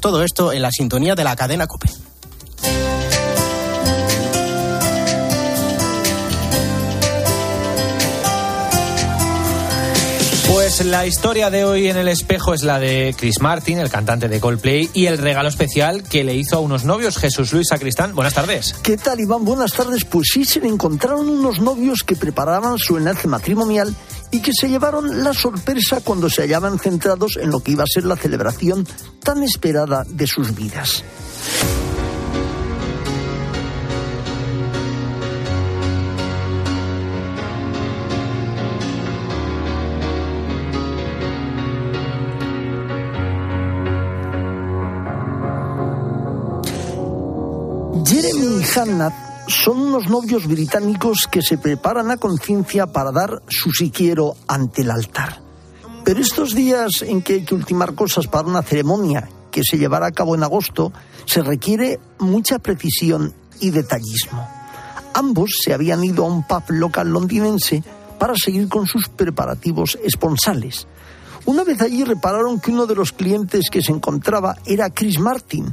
Todo esto en la sintonía de la cadena COPE. Pues la historia de hoy en el espejo es la de Chris Martin, el cantante de Coldplay, y el regalo especial que le hizo a unos novios, Jesús Luis Sacristán. Buenas tardes. ¿Qué tal, Iván? Buenas tardes. Pues sí, se le encontraron unos novios que preparaban su enlace matrimonial y que se llevaron la sorpresa cuando se hallaban centrados en lo que iba a ser la celebración tan esperada de sus vidas. Jeremy Hannah son unos novios británicos que se preparan a conciencia para dar su si quiero ante el altar. Pero estos días en que hay que ultimar cosas para una ceremonia que se llevará a cabo en agosto, se requiere mucha precisión y detallismo. Ambos se habían ido a un pub local londinense para seguir con sus preparativos esponsales. Una vez allí repararon que uno de los clientes que se encontraba era Chris Martin,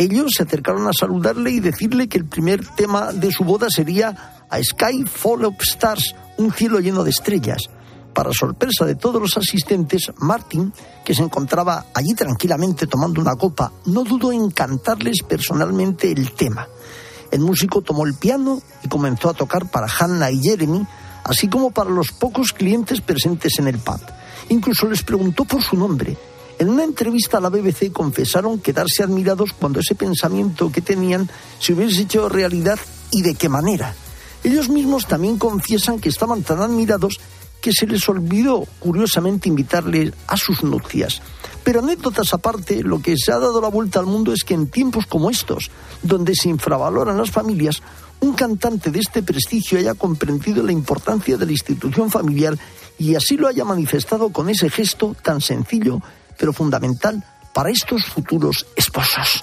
ellos se acercaron a saludarle y decirle que el primer tema de su boda sería A Sky Full of Stars, un cielo lleno de estrellas. Para sorpresa de todos los asistentes, Martin, que se encontraba allí tranquilamente tomando una copa, no dudó en cantarles personalmente el tema. El músico tomó el piano y comenzó a tocar para Hannah y Jeremy, así como para los pocos clientes presentes en el pub. Incluso les preguntó por su nombre, en una entrevista a la BBC confesaron quedarse admirados cuando ese pensamiento que tenían se hubiese hecho realidad y de qué manera. Ellos mismos también confiesan que estaban tan admirados que se les olvidó curiosamente invitarles a sus nupcias. Pero anécdotas aparte, lo que se ha dado la vuelta al mundo es que en tiempos como estos, donde se infravaloran las familias, un cantante de este prestigio haya comprendido la importancia de la institución familiar y así lo haya manifestado con ese gesto tan sencillo pero fundamental para estos futuros esposos.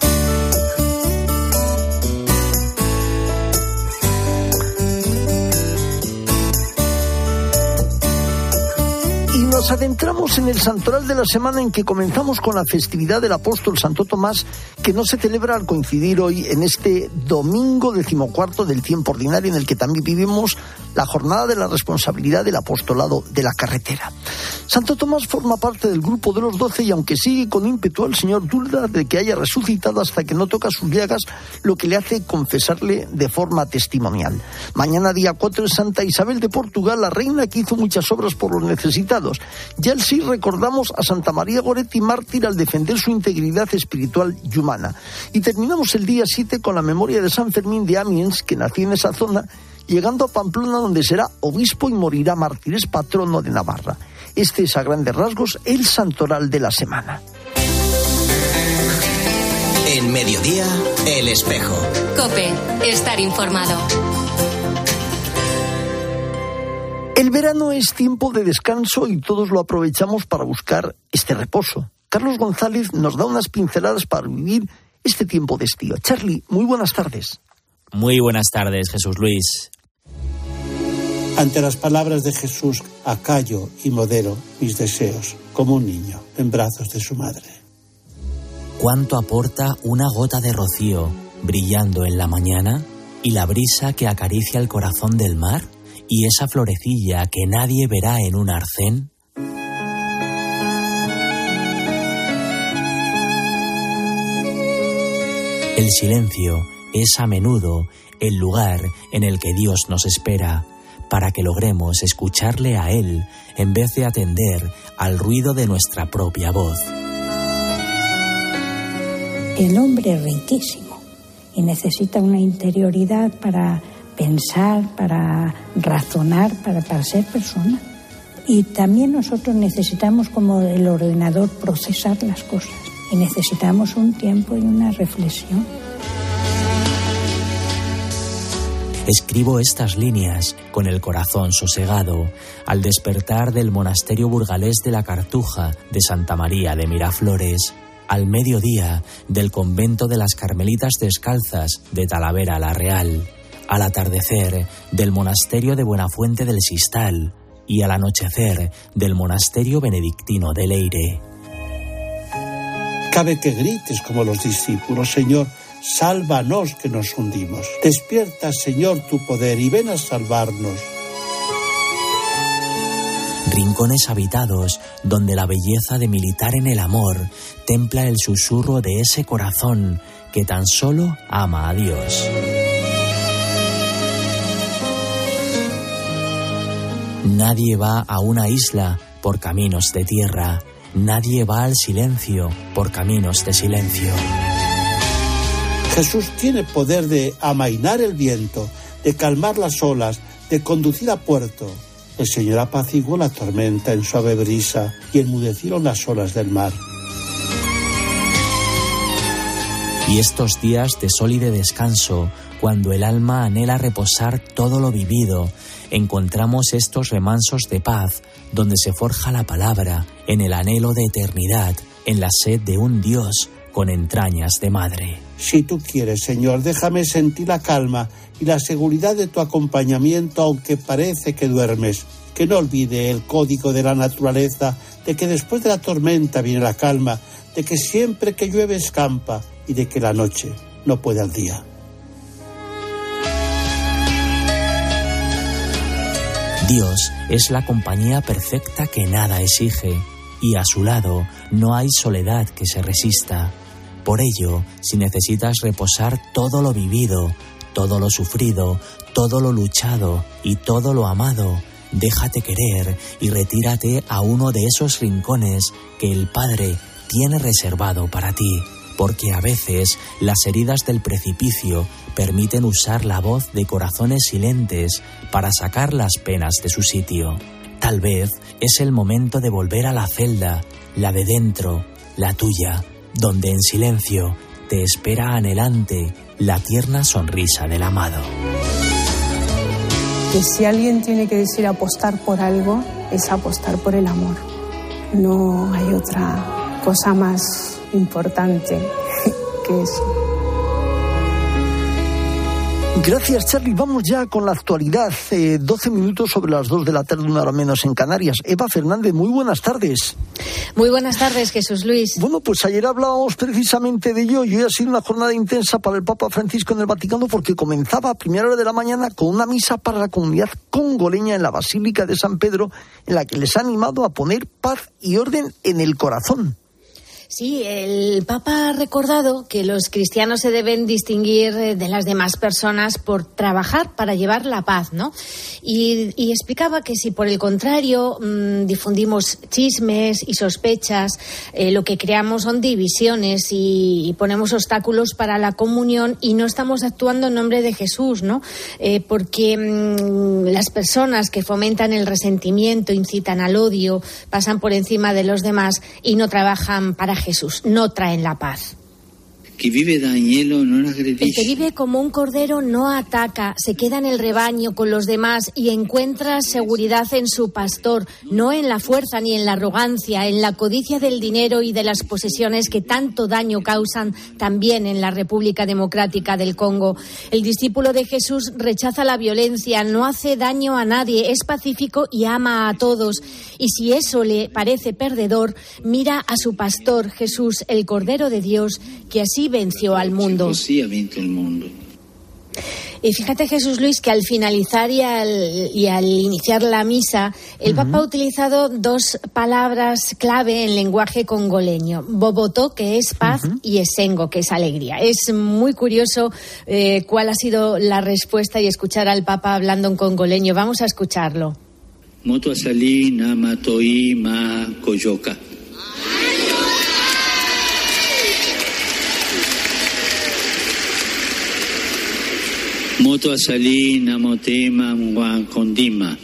Nos adentramos en el santoral de la semana en que comenzamos con la festividad del apóstol Santo Tomás, que no se celebra al coincidir hoy en este domingo decimocuarto del tiempo ordinario, en el que también vivimos la jornada de la responsabilidad del apostolado de la carretera. Santo Tomás forma parte del grupo de los doce y aunque sigue con ímpetu al Señor, duda de que haya resucitado hasta que no toca sus llagas, lo que le hace confesarle de forma testimonial. Mañana día 4 es Santa Isabel de Portugal, la reina que hizo muchas obras por los necesitados ya el sí recordamos a Santa María Goretti, mártir al defender su integridad espiritual y humana. Y terminamos el día 7 con la memoria de San Fermín de Amiens, que nació en esa zona, llegando a Pamplona, donde será obispo y morirá mártir, es patrono de Navarra. Este es a grandes rasgos el santoral de la semana. En mediodía, el espejo. Cope, estar informado. El verano es tiempo de descanso y todos lo aprovechamos para buscar este reposo. Carlos González nos da unas pinceladas para vivir este tiempo de estío. Charlie, muy buenas tardes. Muy buenas tardes, Jesús Luis. Ante las palabras de Jesús, acallo y modero mis deseos, como un niño en brazos de su madre. ¿Cuánto aporta una gota de rocío brillando en la mañana y la brisa que acaricia el corazón del mar? Y esa florecilla que nadie verá en un arcén? El silencio es a menudo el lugar en el que Dios nos espera para que logremos escucharle a Él en vez de atender al ruido de nuestra propia voz. El hombre es riquísimo y necesita una interioridad para pensar, para razonar, para, para ser persona. Y también nosotros necesitamos, como el ordenador, procesar las cosas. Y necesitamos un tiempo y una reflexión. Escribo estas líneas con el corazón sosegado al despertar del monasterio burgalés de la Cartuja de Santa María de Miraflores, al mediodía del convento de las Carmelitas Descalzas de Talavera la Real al atardecer del monasterio de Buenafuente del Sistal y al anochecer del monasterio benedictino de Leire. cabe que grites como los discípulos, Señor, sálvanos que nos hundimos. Despierta, Señor, tu poder y ven a salvarnos. Rincones habitados donde la belleza de militar en el amor templa el susurro de ese corazón que tan solo ama a Dios. Nadie va a una isla por caminos de tierra, nadie va al silencio por caminos de silencio. Jesús tiene poder de amainar el viento, de calmar las olas, de conducir a puerto. El Señor apaciguó la tormenta en suave brisa y enmudecieron las olas del mar. Y estos días de sol y de descanso, cuando el alma anhela reposar todo lo vivido, encontramos estos remansos de paz donde se forja la palabra, en el anhelo de eternidad, en la sed de un Dios con entrañas de madre. Si tú quieres, Señor, déjame sentir la calma y la seguridad de tu acompañamiento, aunque parece que duermes. Que no olvide el código de la naturaleza, de que después de la tormenta viene la calma, de que siempre que llueve escampa y de que la noche no puede al día. Dios es la compañía perfecta que nada exige, y a su lado no hay soledad que se resista. Por ello, si necesitas reposar todo lo vivido, todo lo sufrido, todo lo luchado y todo lo amado, déjate querer y retírate a uno de esos rincones que el Padre tiene reservado para ti, porque a veces las heridas del precipicio permiten usar la voz de corazones silentes para sacar las penas de su sitio. Tal vez es el momento de volver a la celda, la de dentro, la tuya, donde en silencio te espera anhelante la tierna sonrisa del amado. Que si alguien tiene que decir apostar por algo, es apostar por el amor. No hay otra cosa más importante que eso. Gracias, Charlie. Vamos ya con la actualidad. Eh, 12 minutos sobre las 2 de la tarde, una hora menos en Canarias. Eva Fernández, muy buenas tardes. Muy buenas tardes, Jesús Luis. Bueno, pues ayer hablábamos precisamente de ello y hoy ha sido una jornada intensa para el Papa Francisco en el Vaticano porque comenzaba a primera hora de la mañana con una misa para la comunidad congoleña en la Basílica de San Pedro, en la que les ha animado a poner paz y orden en el corazón. Sí, el Papa ha recordado que los cristianos se deben distinguir eh, de las demás personas por trabajar para llevar la paz, ¿no? Y, y explicaba que si por el contrario mmm, difundimos chismes y sospechas, eh, lo que creamos son divisiones y, ponemos obstáculos para la comunión y no estamos actuando en nombre de Jesús, ¿no? Eh, porque mmm, las personas que fomentan el resentimiento, incitan al odio, pasan por encima de los demás y no trabajan para Jesús, no traen la paz. Chi vive da agnello non El que vive como un cordero no ataca, se queda en el rebaño con los demás y encuentra seguridad en su pastor, no en la fuerza ni en la arrogancia, en la codicia del dinero y de las posesiones que tanto daño causan también en la República Democrática del Congo. El discípulo de Jesús rechaza la violencia, no hace daño a nadie, es pacífico y ama a todos. Y si eso le parece perdedor, mira a su pastor, Jesús, el Cordero de Dios, que así venció al mundo. Ha. Y fíjate, Jesús Luis, que al finalizar y al, y al iniciar la misa, el Papa ha utilizado dos palabras clave en lenguaje congoleño. Boboto, que es paz, y esengo, que es alegría. Es muy curioso eh, cuál ha sido la respuesta y escuchar al Papa hablando en congoleño. Vamos a escucharlo. Moto nama ma koyoka. Moto asali namotema mwa kondima.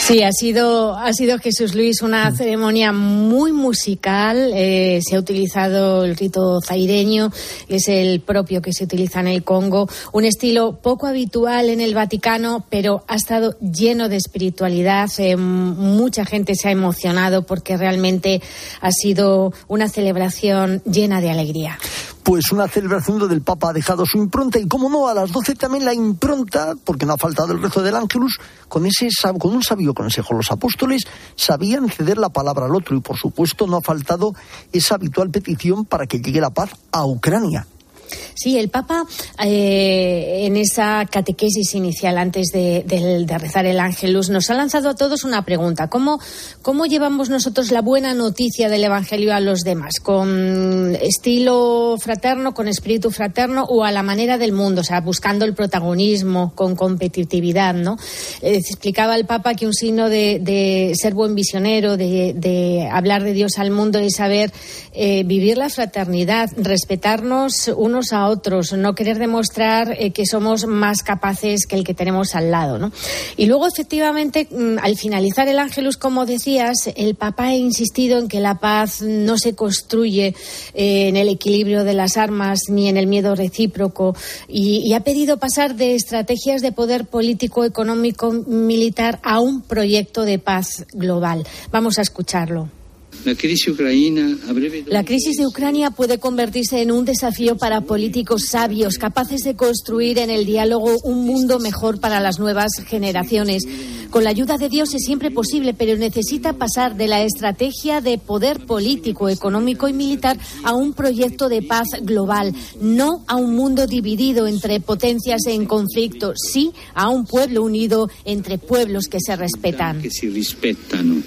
Sí, ha sido, ha sido Jesús Luis una ceremonia muy musical. eh, se ha utilizado el rito zaireño, es el propio que se utiliza en el Congo. Un estilo poco habitual en el Vaticano, pero ha estado lleno de espiritualidad. eh, mucha gente se ha emocionado porque realmente ha sido una celebración llena de alegría. Pues una celebración donde el Papa ha dejado su impronta y, como no, a las 12 también la impronta, porque no ha faltado el rezo del Ángelus, con, ese, con un sabio consejo. Los apóstoles sabían ceder la palabra al otro y, por supuesto, no ha faltado esa habitual petición para que llegue la paz a Ucrania. Sí, el Papa eh, en esa catequesis inicial antes de, rezar el Ángelus nos ha lanzado a todos una pregunta. ¿Cómo, ¿Cómo llevamos nosotros la buena noticia del Evangelio a los demás? ¿Con estilo fraterno, con espíritu fraterno o a la manera del mundo? O sea, buscando el protagonismo, con competitividad, ¿no? Eh, explicaba el Papa que un signo de, ser buen visionero, de, hablar de Dios al mundo es saber eh, vivir la fraternidad, respetarnos unos a otros, no querer demostrar eh, que somos más capaces que el que tenemos al lado. ¿no? Y luego, efectivamente, mm, al finalizar el Ángelus, como decías, el Papa ha insistido en que la paz no se construye eh, en el equilibrio de las armas ni en el miedo recíproco y, ha pedido pasar de estrategias de poder político, económico, militar a un proyecto de paz global. Vamos a escucharlo. La crisis, de Ucrania puede convertirse en un desafío para políticos sabios, capaces de construir en el diálogo un mundo mejor para las nuevas generaciones. Con la ayuda de Dios es siempre posible, pero necesita pasar de la estrategia de poder político, económico y militar a un proyecto de paz global, no a un mundo dividido entre potencias en conflicto, sí a un pueblo unido entre pueblos que se respetan. Que se respetan.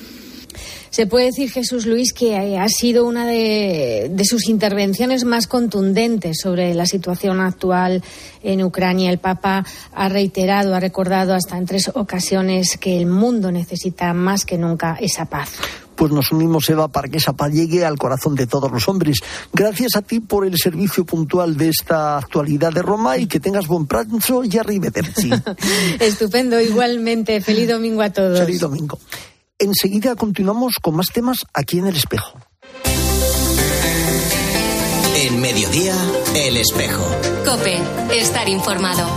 Se puede decir, Jesús Luis, que ha sido una de, sus intervenciones más contundentes sobre la situación actual en Ucrania. El Papa ha reiterado, ha recordado hasta en tres ocasiones que el mundo necesita más que nunca esa paz pues nos unimos, Eva, para que esa paz llegue al corazón de todos los hombres. Gracias a ti por el servicio puntual de esta actualidad de Roma y que tengas buen pranzo y arrivederci. Estupendo, igualmente. Feliz domingo a todos. Feliz domingo. Enseguida continuamos con más temas aquí en el espejo. En mediodía, el espejo. Cope, estar informado.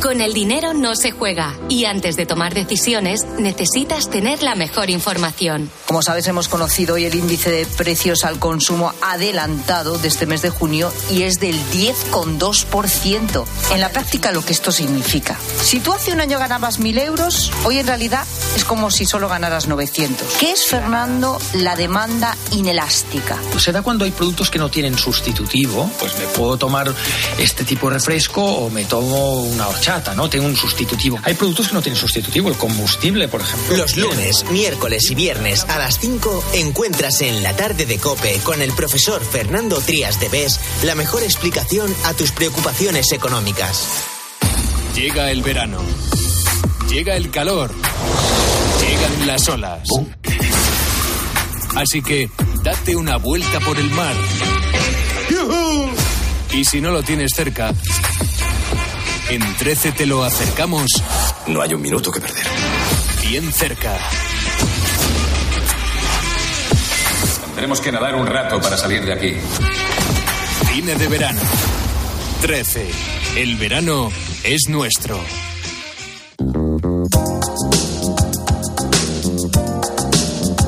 Con el dinero no se juega y antes de tomar decisiones necesitas tener la mejor información. Como sabes, hemos conocido hoy el índice de precios al consumo adelantado de este mes de junio y es del 10,2%. En la práctica, lo que esto significa. Si tú hace un año ganabas 1.000 euros, hoy en realidad es como si solo ganaras 900. ¿Qué es, Fernando, la demanda inelástica? Pues se da cuando hay productos que no tienen sustitutivo. Pues me puedo tomar este tipo de refresco o me tomo una horchata ¿no? Tengo un sustitutivo. Hay productos que no tienen sustitutivo, el combustible, por ejemplo. Los lunes, miércoles y viernes a las 5 encuentras en la tarde de Cope con el profesor Fernando Trías de Bes la mejor explicación a tus preocupaciones económicas. Llega el verano. Llega el calor. Llegan las olas. Así que date una vuelta por el mar. Y si no lo tienes cerca, en 13 te lo acercamos. No hay un minuto que perder. Bien cerca. Tenemos que nadar un rato para salir de aquí. Cine de verano. 13. El verano es nuestro.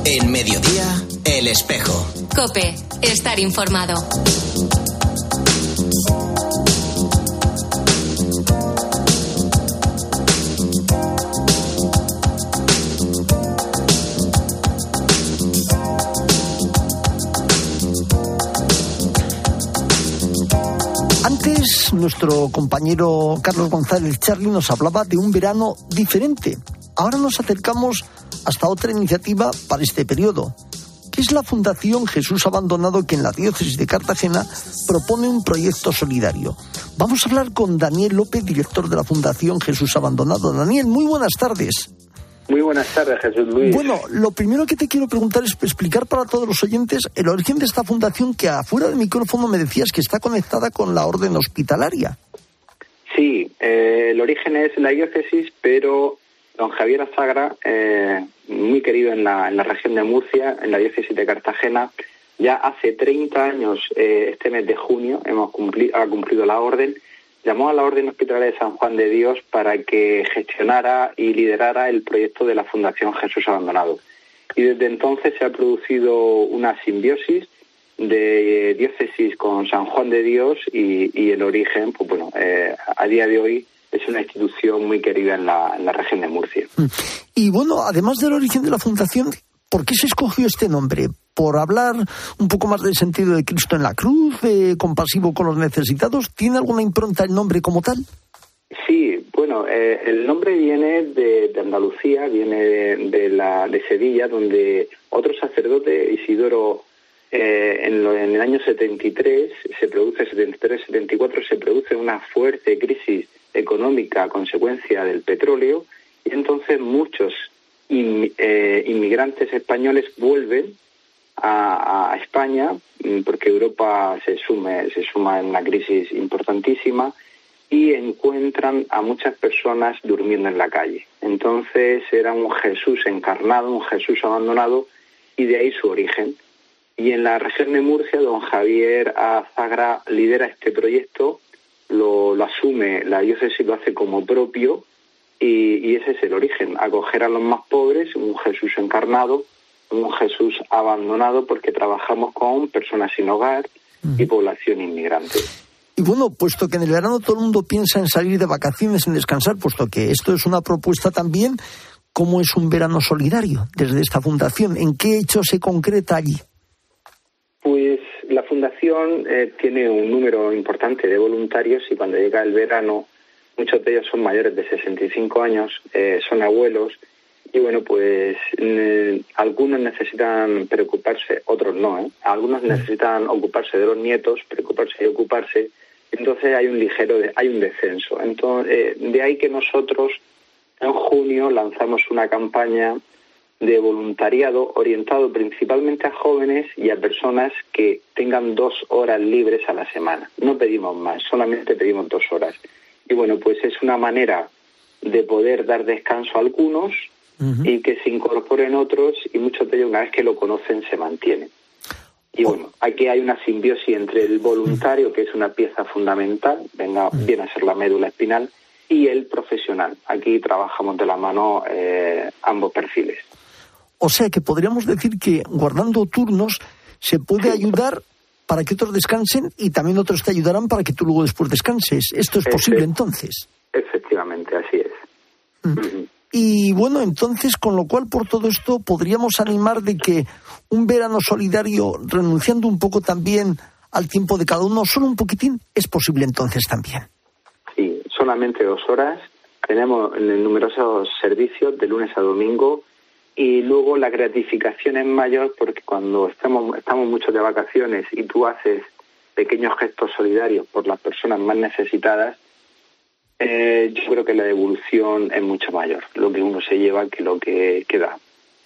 En mediodía, el espejo. Cope, estar informado. Nuestro compañero Carlos González Charlie nos hablaba de un verano diferente. Ahora nos acercamos hasta otra iniciativa para este periodo, que es la Fundación Jesús Abandonado que en la diócesis de Cartagena propone un proyecto solidario. Vamos a hablar con Daniel López, director de la Fundación Jesús Abandonado. Daniel, muy buenas tardes. Muy buenas tardes, Jesús Luis. Bueno, lo primero que te quiero preguntar es explicar para todos los oyentes el origen de esta fundación que afuera del micrófono me decías que está conectada con la orden hospitalaria. Sí, eh, el origen es la diócesis, pero don Javier Azagra, eh, muy querido en la, en la región de Murcia, en la diócesis de Cartagena, ya hace 30 años, eh, este mes de junio, hemos cumplido, ha cumplido la orden llamó a la Orden Hospitalaria de San Juan de Dios para que gestionara y liderara el proyecto de la Fundación Jesús Abandonado. Y desde entonces se ha producido una simbiosis de diócesis con San Juan de Dios y, el origen, pues bueno, eh, a día de hoy es una institución muy querida en la, en la región de Murcia. Mm. Y bueno, además del origen de la fundación, ¿por qué se escogió este nombre? ¿Por hablar un poco más del sentido de Cristo en la cruz, compasivo con los necesitados? ¿Tiene alguna impronta el nombre como tal? Sí, bueno, eh, el nombre viene de, Andalucía, viene de, la, de Sevilla, donde otro sacerdote, Isidoro, eh, en, en, el año 73, se produce, 73-74, se produce una fuerte crisis económica a consecuencia del petróleo y entonces muchos eh, inmigrantes españoles vuelven a, España mm, porque Europa se sume se suma en una crisis importantísima y encuentran a muchas personas durmiendo en la calle. Entonces era un Jesús encarnado, un Jesús abandonado y de ahí su origen. Y en la región de Murcia, don Javier Azagra lidera este proyecto lo, asume, la diócesis lo hace como propio y, ese es el origen, acoger a los más pobres, un Jesús encarnado, un Jesús abandonado porque trabajamos con personas sin hogar y población inmigrante. Y bueno, puesto que en el verano todo el mundo piensa en salir de vacaciones, en descansar, puesto que esto es una propuesta también, ¿cómo es un verano solidario desde esta fundación? ¿En qué hecho se concreta allí? Pues la fundación eh, tiene un número importante de voluntarios y cuando llega el verano, muchos de ellos son mayores de 65 años, eh, son abuelos y bueno, pues mm, algunos necesitan preocuparse, otros no, ¿eh? Algunos necesitan ocuparse de los nietos, preocuparse y ocuparse. Entonces hay un ligero, hay un descenso. Entonces, de ahí que nosotros en junio lanzamos una campaña de voluntariado orientado principalmente a jóvenes y a personas que tengan dos horas libres a la semana. No pedimos más, solamente pedimos dos horas. Y bueno, pues es una manera de poder dar descanso a algunos y que se incorporen otros y muchos de ellos una vez que lo conocen se mantienen. Y bueno, aquí hay una simbiosis entre el voluntario, que es una pieza fundamental, venga, viene a ser la médula espinal, y el profesional. Aquí trabajamos de la mano eh, ambos perfiles. O sea que podríamos decir que guardando turnos se puede ayudar para que otros descansen y también otros te ayudarán para que tú luego después descanses. ¿Esto es posible entonces? Efectivamente, así es. Mm. Y bueno, entonces, con lo cual, por todo esto, podríamos animar de que un verano solidario, renunciando un poco también al tiempo de cada uno, solo un poquitín, es posible entonces también. Sí, solamente dos horas. Tenemos numerosos servicios de lunes a domingo y luego la gratificación es mayor porque cuando estamos, estamos muchos de vacaciones y tú haces pequeños gestos solidarios por las personas más necesitadas, eh, yo creo que la devolución es mucho mayor, lo que uno se lleva que lo que queda.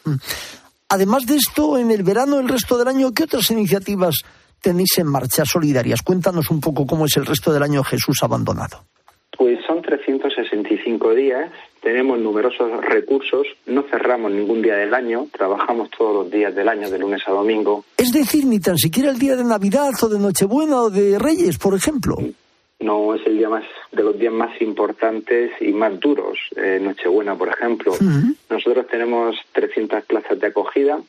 Mm. Además de esto, en el verano, el resto del año, ¿qué otras iniciativas tenéis en marcha solidarias? Cuéntanos un poco cómo es el resto del año Jesús abandonado. Pues son 365 días tenemos numerosos recursos, no cerramos ningún día del año, trabajamos todos los días del año, de lunes a domingo. Es decir, ni tan siquiera el día de Navidad o de Nochebuena o de Reyes, por ejemplo. No es el día más de los días más importantes y más duros. Eh, Nochebuena, por ejemplo. Nosotros tenemos 300 plazas de acogida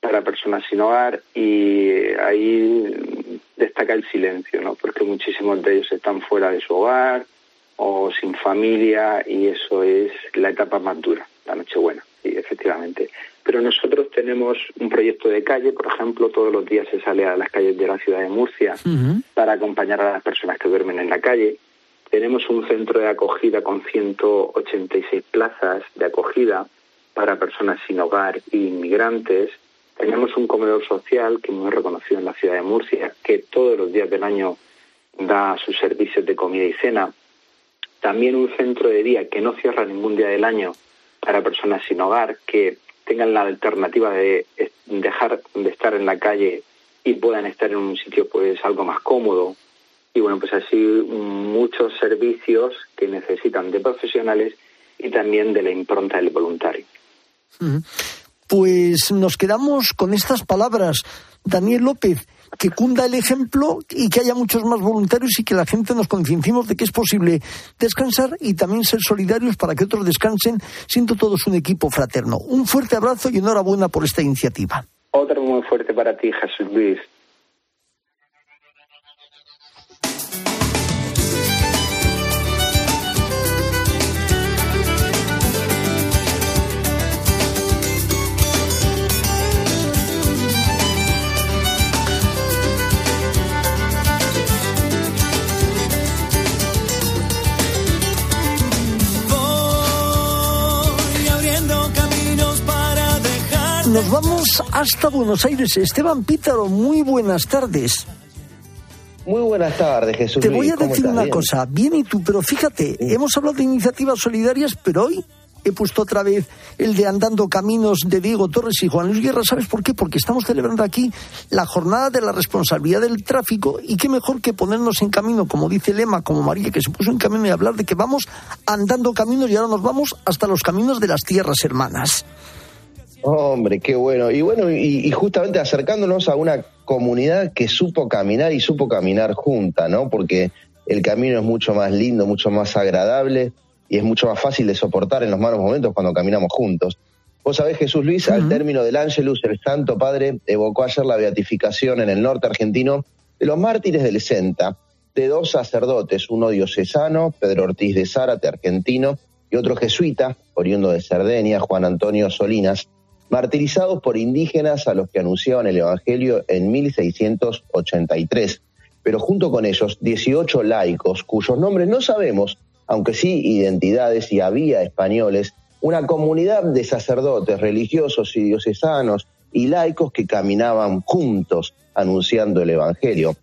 para personas sin hogar y ahí destaca el silencio, ¿no? Porque muchísimos de ellos están fuera de su hogar, o sin familia y eso es la etapa más dura, la Nochebuena, sí, efectivamente. Pero nosotros tenemos un proyecto de calle, por ejemplo, todos los días se sale a las calles de la ciudad de Murcia para acompañar a las personas que duermen en la calle. Tenemos un centro de acogida con 186 plazas de acogida para personas sin hogar e inmigrantes. Tenemos un comedor social que muy reconocido en la ciudad de Murcia, que todos los días del año da sus servicios de comida y cena también un centro de día que no cierra ningún día del año para personas sin hogar, que tengan la alternativa de dejar de estar en la calle y puedan estar en un sitio pues algo más cómodo. Y bueno, pues así muchos servicios que necesitan de profesionales y también de la impronta del voluntario. Pues nos quedamos con estas palabras. Daniel López, que cunda el ejemplo y que haya muchos más voluntarios y que la gente nos concienciemos de que es posible descansar y también ser solidarios para que otros descansen, siendo todos un equipo fraterno. Un fuerte abrazo y enhorabuena por esta iniciativa. Otro muy fuerte para ti, Jesús Luis. Nos vamos hasta Buenos Aires. Esteban Pítaro, muy buenas tardes. Muy buenas tardes, Jesús. Te voy a ¿cómo decir estás? una Bien. cosa, bien y tú, pero fíjate, hemos hablado de iniciativas solidarias, pero hoy he puesto otra vez el de Andando Caminos de Diego Torres y Juan Luis Guerra. ¿Sabes por qué? Porque estamos celebrando aquí la jornada de la responsabilidad del tráfico y qué mejor que ponernos en camino, como dice Lema, como María, que se puso en camino y hablar de que vamos andando caminos y ahora nos vamos hasta los caminos de las tierras hermanas. Hombre, qué bueno. Y bueno, y, y justamente acercándonos a una comunidad que supo caminar y supo caminar junta, ¿no? Porque el camino es mucho más lindo, mucho más agradable y es mucho más fácil de soportar en los malos momentos cuando caminamos juntos. Vos sabés, Jesús Luis, al término del Ángelus, el Santo Padre evocó ayer la beatificación en el norte argentino de los mártires del Senta, de dos sacerdotes, uno diocesano, Pedro Ortiz de Zárate, argentino, y otro jesuita, oriundo de Cerdeña, Juan Antonio Solinas, martirizados por indígenas a los que anunciaban el Evangelio en 1683. Pero junto con ellos, 18 laicos, cuyos nombres no sabemos, aunque sí identidades y había españoles, una comunidad de sacerdotes religiosos y diocesanos y laicos que caminaban juntos anunciando el Evangelio.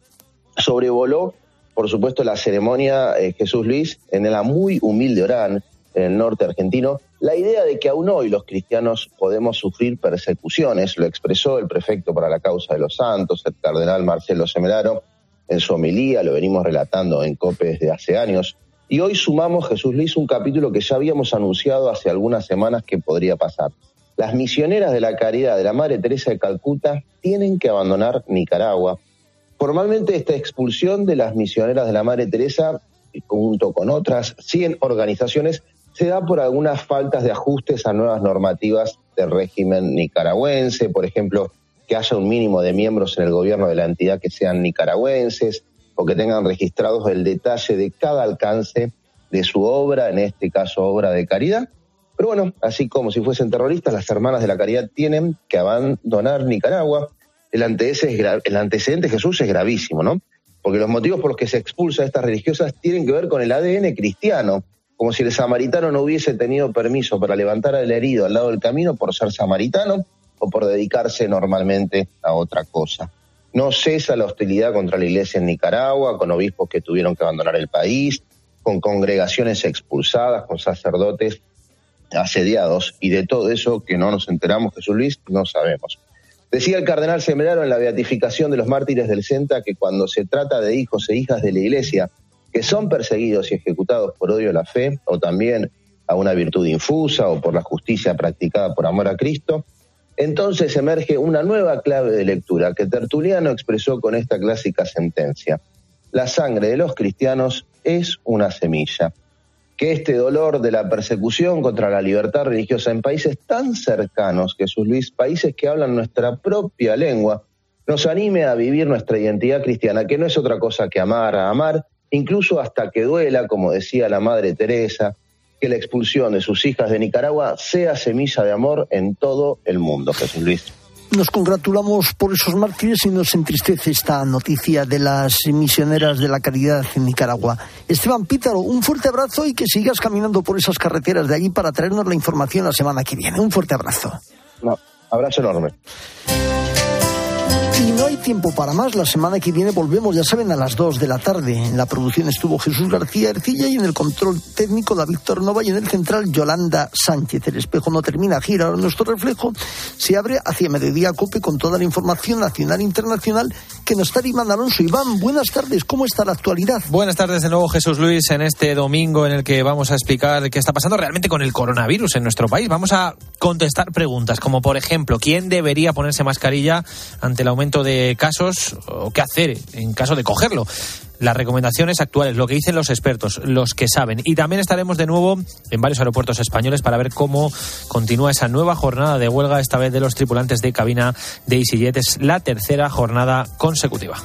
Sobrevoló, por supuesto, la ceremonia eh, Jesús Luis en la muy humilde Orán, en el norte argentino, la idea de que aún hoy los cristianos podemos sufrir persecuciones, lo expresó el prefecto para la causa de los santos, el cardenal Marcelo Semeraro, en su homilía, lo venimos relatando en COPE desde hace años, y hoy sumamos, Jesús Luis, un capítulo que ya habíamos anunciado hace algunas semanas que podría pasar. Las misioneras de la caridad de la Madre Teresa de Calcuta tienen que abandonar Nicaragua. Formalmente esta expulsión de las misioneras de la Madre Teresa, junto con otras 100 organizaciones, se da por algunas faltas de ajustes a nuevas normativas del régimen nicaragüense, por ejemplo, que haya un mínimo de miembros en el gobierno de la entidad que sean nicaragüenses o que tengan registrados el detalle de cada alcance de su obra, en este caso obra de caridad. Pero bueno, así como si fuesen terroristas, las hermanas de la caridad tienen que abandonar Nicaragua. El antecedente, el Jesús es gravísimo, ¿no? Porque los motivos por los que se expulsa a estas religiosas tienen que ver con el ADN cristiano, como si el samaritano no hubiese tenido permiso para levantar al herido al lado del camino por ser samaritano o por dedicarse normalmente a otra cosa. No cesa la hostilidad contra la iglesia en Nicaragua, con obispos que tuvieron que abandonar el país, con congregaciones expulsadas, con sacerdotes asediados, y de todo eso que no nos enteramos, Jesús Luis, no sabemos. Decía el cardenal Semeraro en la beatificación de los mártires del Senta que cuando se trata de hijos e hijas de la iglesia que son perseguidos y ejecutados por odio a la fe o también a una virtud infusa o por la justicia practicada por amor a Cristo, entonces emerge una nueva clave de lectura que Tertuliano expresó con esta clásica sentencia. La sangre de los cristianos es una semilla. Que este dolor de la persecución contra la libertad religiosa en países tan cercanos, Jesús Luis, países que hablan nuestra propia lengua, nos anime a vivir nuestra identidad cristiana, que no es otra cosa que amar, a amar, incluso hasta que duela, como decía la Madre Teresa, que la expulsión de sus hijas de Nicaragua sea semilla de amor en todo el mundo, Jesús Luis. Nos congratulamos por esos mártires y nos entristece esta noticia de las misioneras de la caridad en Nicaragua. Esteban Pítaro, un fuerte abrazo y que sigas caminando por esas carreteras de allí para traernos la información la semana que viene. Un fuerte abrazo. No, abrazo enorme. Y no hay tiempo para más. La semana que viene volvemos, ya saben, a las 2 de la tarde. En la producción estuvo Jesús García Ercilla y en el control técnico David Tornova y en el central Yolanda Sánchez. El espejo no termina, gira. Ahora nuestro reflejo se abre hacia mediodía cope con toda la información nacional e internacional que nos está Iván Alonso. Iván, buenas tardes, ¿cómo está la actualidad? Buenas tardes de nuevo, Jesús Luis, en este domingo en el que vamos a explicar qué está pasando realmente con el coronavirus en nuestro país. Vamos a contestar preguntas como, por ejemplo, ¿quién debería ponerse mascarilla ante el aumento casos o qué hacer en caso de cogerlo? las recomendaciones actuales, lo que dicen los expertos, los que saben. Y también estaremos de nuevo en varios aeropuertos españoles para ver cómo continúa esa nueva jornada de huelga, esta vez de los tripulantes de cabina de EasyJet. Es la tercera jornada consecutiva.